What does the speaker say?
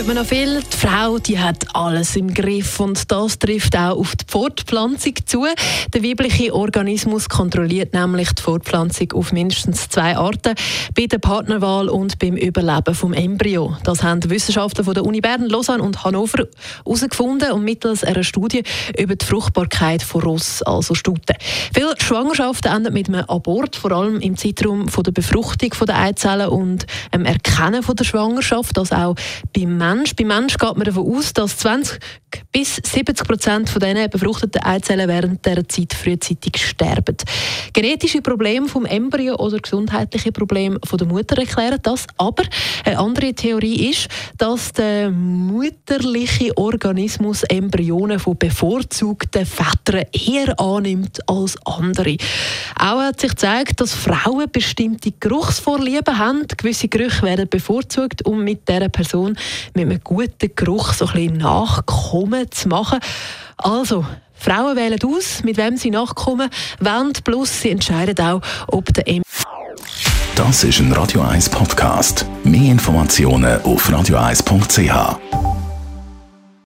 Hört man noch viel. Die Frau die hat alles im Griff und das trifft auch auf die Fortpflanzung zu. Der weibliche Organismus kontrolliert nämlich die Fortpflanzung auf mindestens zwei Arten, bei der Partnerwahl und beim Überleben vom Embryo. Das haben Wissenschaftler von der Uni Bern, Lausanne und Hannover herausgefunden und mittels einer Studie über die Fruchtbarkeit von Ross, also Stuten. Viele Schwangerschaften enden mit einem Abort, vor allem im Zeitraum von der Befruchtung der Eizellen und dem Erkennen von der Schwangerschaft, das auch beim Mensch. Beim Mensch geht man davon aus, dass 20 bis 70 Prozent von diesen befruchteten Eizellen während dieser Zeit frühzeitig sterben. Genetische Probleme vom Embryo oder gesundheitliche Probleme von der Mutter erklären das. Aber eine andere Theorie ist, dass der mütterliche Organismus Embryonen von bevorzugten Vätern eher annimmt als andere. Auch hat sich gezeigt, dass Frauen bestimmte Geruchsvorlieben haben. Gewisse Gerüche werden bevorzugt, um mit dieser Person mit einem guten Geruch so ein bisschen Nachkommen zu machen. Also, Frauen wählen aus, mit wem sie nachkommen wollen, plus sie entscheiden auch, ob der M Das ist ein Radio 1 Podcast. Mehr Informationen auf radio1.ch.